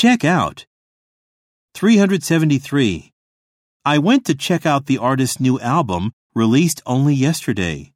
Check out. 373. I went to check out the artist's new album released only yesterday.